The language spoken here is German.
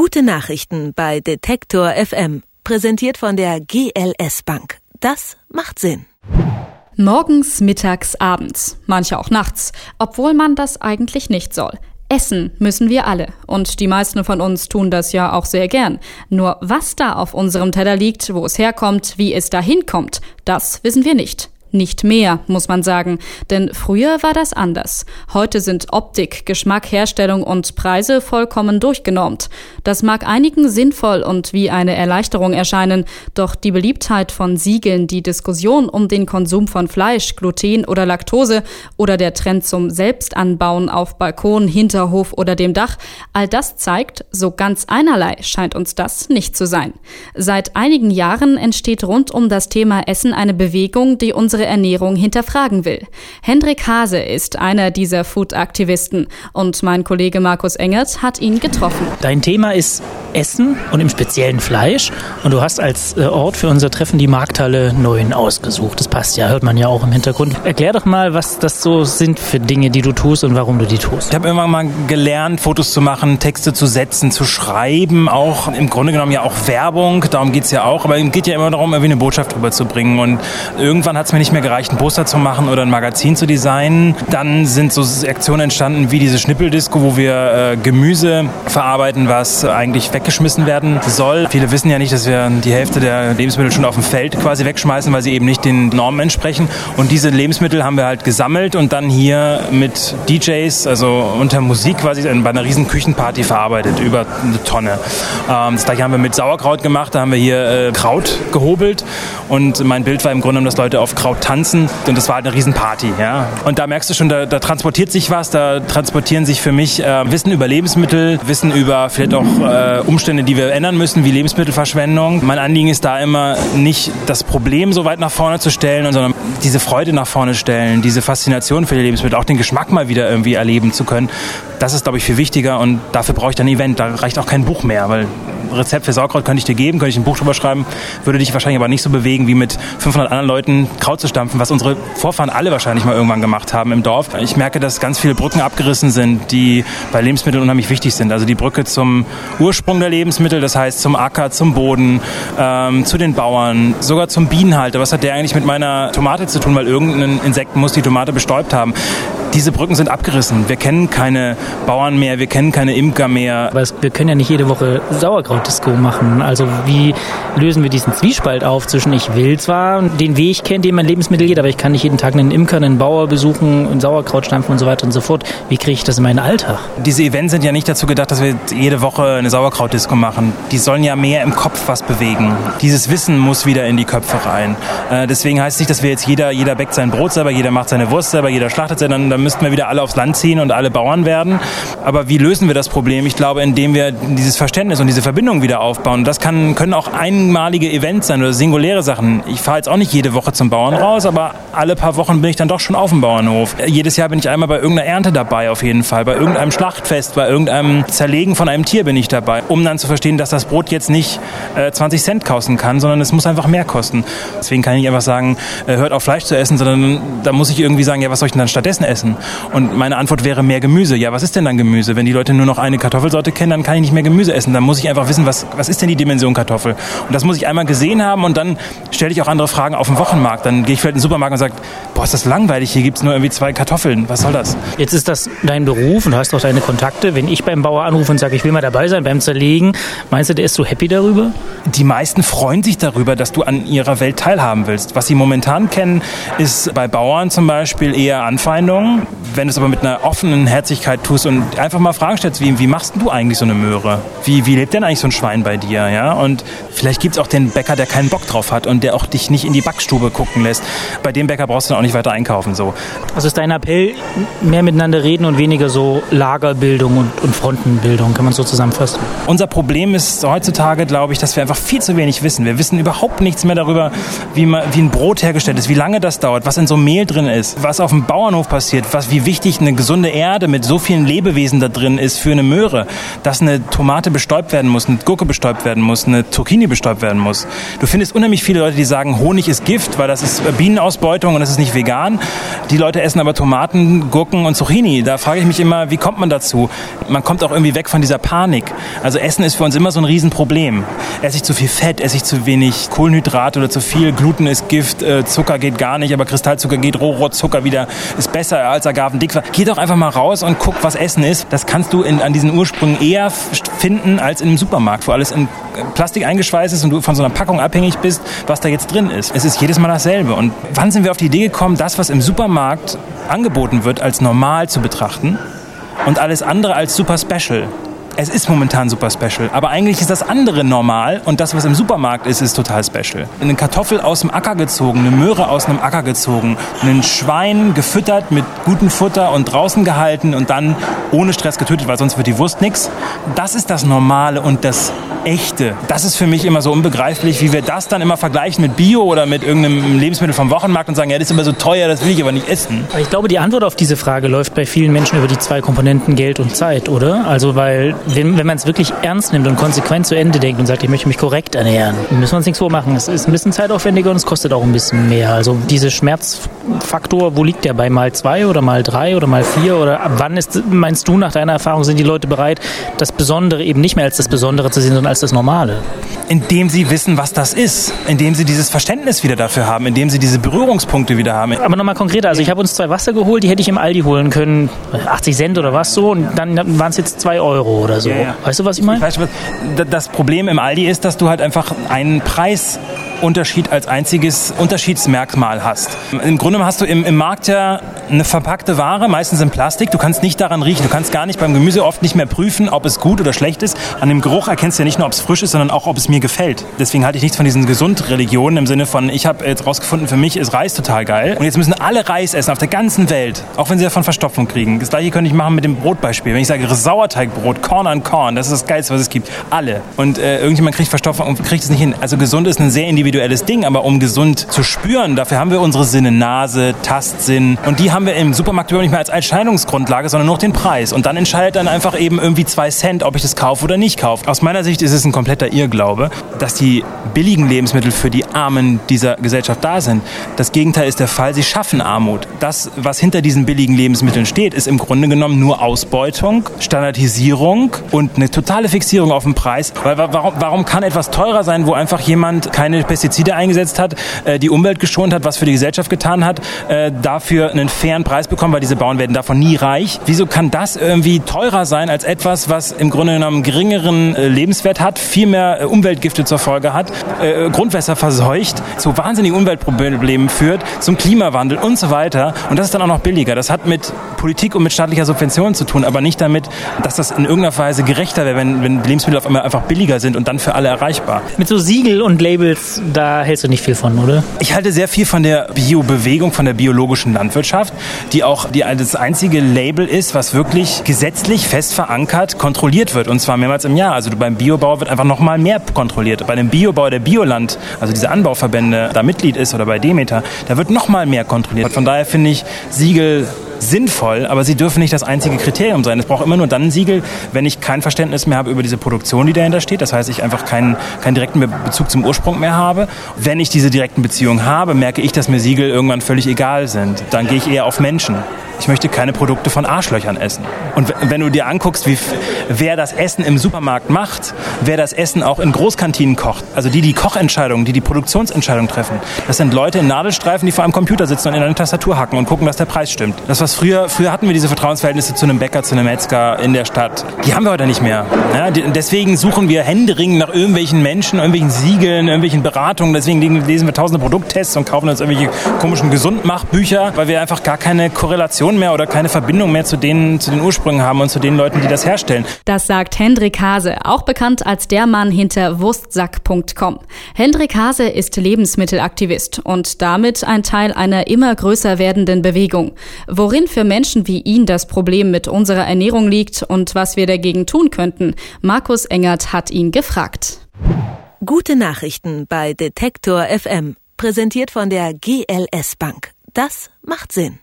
Gute Nachrichten bei Detektor FM. Präsentiert von der GLS Bank. Das macht Sinn. Morgens, mittags, abends, manche auch nachts, obwohl man das eigentlich nicht soll. Essen müssen wir alle. Und die meisten von uns tun das ja auch sehr gern. Nur was da auf unserem Teller liegt, wo es herkommt, wie es dahin kommt, das wissen wir nicht. Nicht mehr, muss man sagen, denn früher war das anders. Heute sind Optik, Geschmack, Herstellung und Preise vollkommen durchgenormt. Das mag einigen sinnvoll und wie eine Erleichterung erscheinen, doch die Beliebtheit von Siegeln, die Diskussion um den Konsum von Fleisch, Gluten oder Laktose oder der Trend zum Selbstanbauen auf Balkon, Hinterhof oder dem Dach, all das zeigt, so ganz einerlei scheint uns das nicht zu sein. Seit einigen Jahren entsteht rund um das Thema Essen eine Bewegung, die unsere unsere Ernährung hinterfragen will. Hendrik Hase ist einer dieser Food-Aktivisten und mein Kollege Markus Engert hat ihn getroffen. Dein Thema ist Essen und im speziellen Fleisch und du hast als äh, Ort für unser Treffen die Markthalle 9 ausgesucht. Das passt ja, hört man ja auch im Hintergrund. Erklär doch mal, was das so sind für Dinge, die du tust und warum du die tust. Ich habe immer mal gelernt, Fotos zu machen, Texte zu setzen, zu schreiben, auch im Grunde genommen ja auch Werbung, darum geht es ja auch, aber es geht ja immer darum, irgendwie eine Botschaft rüberzubringen und irgendwann hat es mir nicht nicht mehr gereicht, ein Poster zu machen oder ein Magazin zu designen. Dann sind so Aktionen entstanden wie diese Schnippeldisco, wo wir äh, Gemüse verarbeiten, was eigentlich weggeschmissen werden soll. Viele wissen ja nicht, dass wir die Hälfte der Lebensmittel schon auf dem Feld quasi wegschmeißen, weil sie eben nicht den Normen entsprechen. Und diese Lebensmittel haben wir halt gesammelt und dann hier mit DJs, also unter Musik quasi bei einer riesen Küchenparty verarbeitet, über eine Tonne. Ähm, das gleiche haben wir mit Sauerkraut gemacht, da haben wir hier äh, Kraut gehobelt und mein Bild war im Grunde, dass Leute auf Kraut tanzen und das war halt eine Riesenparty. Ja? Und da merkst du schon, da, da transportiert sich was, da transportieren sich für mich äh, Wissen über Lebensmittel, Wissen über vielleicht auch äh, Umstände, die wir ändern müssen, wie Lebensmittelverschwendung. Mein Anliegen ist da immer nicht das Problem so weit nach vorne zu stellen, sondern diese Freude nach vorne stellen, diese Faszination für die Lebensmittel, auch den Geschmack mal wieder irgendwie erleben zu können. Das ist, glaube ich, viel wichtiger und dafür brauche ich dann ein Event. Da reicht auch kein Buch mehr, weil Rezept für Sauerkraut könnte ich dir geben, könnte ich ein Buch drüber schreiben, würde dich wahrscheinlich aber nicht so bewegen, wie mit 500 anderen Leuten Kraut zu stampfen, was unsere Vorfahren alle wahrscheinlich mal irgendwann gemacht haben im Dorf. Ich merke, dass ganz viele Brücken abgerissen sind, die bei Lebensmitteln unheimlich wichtig sind. Also die Brücke zum Ursprung der Lebensmittel, das heißt zum Acker, zum Boden, ähm, zu den Bauern, sogar zum Bienenhalter. Was hat der eigentlich mit meiner Tomate zu tun? Weil irgendein Insekt muss die Tomate bestäubt haben diese Brücken sind abgerissen. Wir kennen keine Bauern mehr, wir kennen keine Imker mehr. Aber wir können ja nicht jede Woche Sauerkrautdisco machen. Also wie lösen wir diesen Zwiespalt auf zwischen ich will zwar den Weg kennen, den mein Lebensmittel geht, aber ich kann nicht jeden Tag einen Imker, einen Bauer besuchen, einen Sauerkraut stampfen und so weiter und so fort. Wie kriege ich das in meinen Alltag? Diese Events sind ja nicht dazu gedacht, dass wir jede Woche eine Sauerkrautdisco machen. Die sollen ja mehr im Kopf was bewegen. Dieses Wissen muss wieder in die Köpfe rein. Äh, deswegen heißt es nicht, dass wir jetzt jeder, jeder bäckt sein Brot selber, jeder macht seine Wurst selber, jeder schlachtet dann müssten wir wieder alle aufs Land ziehen und alle Bauern werden. Aber wie lösen wir das Problem? Ich glaube, indem wir dieses Verständnis und diese Verbindung wieder aufbauen. Das kann, können auch einmalige Events sein oder singuläre Sachen. Ich fahre jetzt auch nicht jede Woche zum Bauern raus, aber alle paar Wochen bin ich dann doch schon auf dem Bauernhof. Jedes Jahr bin ich einmal bei irgendeiner Ernte dabei, auf jeden Fall. Bei irgendeinem Schlachtfest, bei irgendeinem Zerlegen von einem Tier bin ich dabei, um dann zu verstehen, dass das Brot jetzt nicht äh, 20 Cent kosten kann, sondern es muss einfach mehr kosten. Deswegen kann ich nicht einfach sagen, äh, hört auf Fleisch zu essen, sondern da muss ich irgendwie sagen, ja, was soll ich denn dann stattdessen essen? Und meine Antwort wäre mehr Gemüse. Ja, was ist denn dann Gemüse? Wenn die Leute nur noch eine Kartoffelsorte kennen, dann kann ich nicht mehr Gemüse essen. Dann muss ich einfach wissen, was, was ist denn die Dimension Kartoffel? Und das muss ich einmal gesehen haben und dann stelle ich auch andere Fragen auf dem Wochenmarkt. Dann gehe ich vielleicht in den Supermarkt und sage, boah, ist das langweilig, hier gibt es nur irgendwie zwei Kartoffeln. Was soll das? Jetzt ist das dein Beruf und du hast auch deine Kontakte. Wenn ich beim Bauer anrufe und sage, ich will mal dabei sein beim Zerlegen, meinst du, der ist so happy darüber? Die meisten freuen sich darüber, dass du an ihrer Welt teilhaben willst. Was sie momentan kennen, ist bei Bauern zum Beispiel eher Anfeindungen. Wenn du es aber mit einer offenen Herzlichkeit tust und einfach mal Fragen stellst, wie, wie machst du eigentlich so eine Möhre? Wie, wie lebt denn eigentlich so ein Schwein bei dir? Ja? Und vielleicht gibt es auch den Bäcker, der keinen Bock drauf hat und der auch dich nicht in die Backstube gucken lässt. Bei dem Bäcker brauchst du dann auch nicht weiter einkaufen. So. Also ist dein Appell, mehr miteinander reden und weniger so Lagerbildung und, und Frontenbildung, kann man so zusammenfassen? Unser Problem ist heutzutage, glaube ich, dass wir einfach viel zu wenig wissen. Wir wissen überhaupt nichts mehr darüber, wie, man, wie ein Brot hergestellt ist, wie lange das dauert, was in so Mehl drin ist, was auf dem Bauernhof passiert, was, wie wichtig eine gesunde Erde mit so vielen Lebewesen da drin ist für eine Möhre, dass eine Tomate bestäubt werden muss, eine Gurke bestäubt werden muss, eine Zucchini bestäubt werden muss. Du findest unheimlich viele Leute, die sagen, Honig ist Gift, weil das ist Bienenausbeutung und das ist nicht vegan. Die Leute essen aber Tomaten, Gurken und Zucchini. Da frage ich mich immer, wie kommt man dazu? Man kommt auch irgendwie weg von dieser Panik. Also Essen ist für uns immer so ein Riesenproblem. Esse ich zu viel Fett, esse ich zu wenig Kohlenhydrate oder zu viel, Gluten ist Gift, äh, Zucker geht gar nicht, aber Kristallzucker geht, Rohrzucker wieder ist besser als Agavendickwer. Geh doch einfach mal raus und guck, was Essen ist. Das kannst du in, an diesen Ursprüngen eher finden als in einem Supermarkt, wo alles in Plastik eingeschweißt ist und du von so einer Packung abhängig bist, was da jetzt drin ist. Es ist jedes Mal dasselbe. Und wann sind wir auf die Idee gekommen, das, was im Supermarkt angeboten wird, als normal zu betrachten und alles andere als super special? Es ist momentan super special. Aber eigentlich ist das andere normal und das, was im Supermarkt ist, ist total special. Eine Kartoffel aus dem Acker gezogen, eine Möhre aus einem Acker gezogen, ein Schwein gefüttert mit gutem Futter und draußen gehalten und dann ohne Stress getötet, weil sonst wird die Wurst nix. Das ist das Normale und das Echte. Das ist für mich immer so unbegreiflich, wie wir das dann immer vergleichen mit Bio oder mit irgendeinem Lebensmittel vom Wochenmarkt und sagen, ja, das ist immer so teuer, das will ich aber nicht essen. Ich glaube, die Antwort auf diese Frage läuft bei vielen Menschen über die zwei Komponenten Geld und Zeit, oder? Also, weil wenn, wenn man es wirklich ernst nimmt und konsequent zu Ende denkt und sagt, ich möchte mich korrekt ernähren, müssen wir uns nichts vormachen. Es ist ein bisschen zeitaufwendiger und es kostet auch ein bisschen mehr. Also dieser Schmerzfaktor, wo liegt der bei mal zwei oder mal drei oder mal vier oder ab wann ist, meinst du nach deiner Erfahrung, sind die Leute bereit, das Besondere eben nicht mehr als das Besondere zu sehen, sondern als das Normale? Indem sie wissen, was das ist, indem sie dieses Verständnis wieder dafür haben, indem sie diese Berührungspunkte wieder haben. Aber nochmal konkreter, also ich habe uns zwei Wasser geholt, die hätte ich im Aldi holen können, 80 Cent oder was so, und dann waren es jetzt zwei Euro oder so. Ja, ja. Weißt du, was ich meine? Das Problem im Aldi ist, dass du halt einfach einen Preis Unterschied als einziges Unterschiedsmerkmal hast. Im Grunde hast du im, im Markt ja eine verpackte Ware, meistens in Plastik. Du kannst nicht daran riechen. Du kannst gar nicht beim Gemüse oft nicht mehr prüfen, ob es gut oder schlecht ist. An dem Geruch erkennst du ja nicht nur, ob es frisch ist, sondern auch, ob es mir gefällt. Deswegen halte ich nichts von diesen Gesundreligionen im Sinne von, ich habe jetzt rausgefunden, für mich ist Reis total geil. Und jetzt müssen alle Reis essen auf der ganzen Welt, auch wenn sie davon Verstopfung kriegen. Das gleiche könnte ich machen mit dem Brotbeispiel. Wenn ich sage Sauerteigbrot, Korn an Korn, das ist das Geilste, was es gibt. Alle. Und äh, irgendjemand kriegt Verstopfung und kriegt es nicht hin. Also gesund ist ein sehr individuelles Ding, aber um gesund zu spüren, dafür haben wir unsere Sinne, Nase, Tastsinn. Und die haben wir im Supermarkt überhaupt nicht mehr als Entscheidungsgrundlage, sondern nur den Preis. Und dann entscheidet dann einfach eben irgendwie zwei Cent, ob ich das kaufe oder nicht kaufe. Aus meiner Sicht ist es ein kompletter Irrglaube, dass die billigen Lebensmittel für die Armen dieser Gesellschaft da sind. Das Gegenteil ist der Fall, sie schaffen Armut. Das, was hinter diesen billigen Lebensmitteln steht, ist im Grunde genommen nur Ausbeutung, Standardisierung und eine totale Fixierung auf den Preis. Weil warum, warum kann etwas teurer sein, wo einfach jemand keine Pestizide eingesetzt hat, äh, die Umwelt geschont hat, was für die Gesellschaft getan hat, äh, dafür einen fairen Preis bekommen, weil diese Bauern werden davon nie reich. Wieso kann das irgendwie teurer sein als etwas, was im Grunde genommen geringeren äh, Lebenswert hat, viel mehr Umweltgifte zur Folge hat, Grundwässer verseucht, zu wahnsinnigen Umweltproblemen führt, zum Klimawandel und so weiter. Und das ist dann auch noch billiger. Das hat mit Politik und mit staatlicher Subvention zu tun, aber nicht damit, dass das in irgendeiner Weise gerechter wäre, wenn, wenn Lebensmittel auf einmal einfach billiger sind und dann für alle erreichbar. Mit so Siegel und Labels da hältst du nicht viel von, oder? Ich halte sehr viel von der Biobewegung, von der biologischen Landwirtschaft, die auch die, das einzige Label ist, was wirklich gesetzlich fest verankert kontrolliert wird. Und zwar mehrmals im Jahr. Also beim Biobau wird einfach noch mal mehr kontrolliert. Bei dem Biobau der Bioland, also diese Anbauverbände, da Mitglied ist oder bei Demeter, da wird noch mal mehr kontrolliert. Von daher finde ich Siegel sinnvoll, aber sie dürfen nicht das einzige Kriterium sein. Es braucht immer nur dann ein Siegel, wenn ich kein Verständnis mehr habe über diese Produktion, die dahinter steht. Das heißt, ich einfach keinen, keinen direkten Bezug zum Ursprung mehr habe. Wenn ich diese direkten Beziehungen habe, merke ich, dass mir Siegel irgendwann völlig egal sind. Dann gehe ich eher auf Menschen. Ich möchte keine Produkte von Arschlöchern essen. Und wenn du dir anguckst, wie, wer das Essen im Supermarkt macht, wer das Essen auch in Großkantinen kocht, also die die Kochentscheidungen, die die Produktionsentscheidungen treffen, das sind Leute in Nadelstreifen, die vor einem Computer sitzen und in eine Tastatur hacken und gucken, dass der Preis stimmt. Das, was früher, früher hatten wir diese Vertrauensverhältnisse zu einem Bäcker, zu einem Metzger in der Stadt. Die haben wir heute nicht mehr. Ja, deswegen suchen wir händeringend nach irgendwelchen Menschen, irgendwelchen Siegeln, irgendwelchen Beratungen. Deswegen lesen wir tausende Produkttests und kaufen uns irgendwelche komischen Gesundmachbücher, weil wir einfach gar keine Korrelation Relation mehr oder keine Verbindung mehr zu denen, zu den Ursprüngen haben und zu den Leuten, die das herstellen. Das sagt Hendrik Hase, auch bekannt als der Mann hinter Wurstsack.com. Hendrik Hase ist Lebensmittelaktivist und damit ein Teil einer immer größer werdenden Bewegung. Worin für Menschen wie ihn das Problem mit unserer Ernährung liegt und was wir dagegen tun könnten, Markus Engert hat ihn gefragt. Gute Nachrichten bei Detektor FM, präsentiert von der GLS Bank. Das macht Sinn.